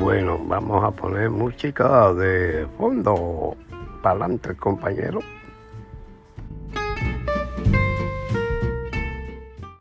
Bueno, vamos a poner música de fondo. Para adelante, compañero.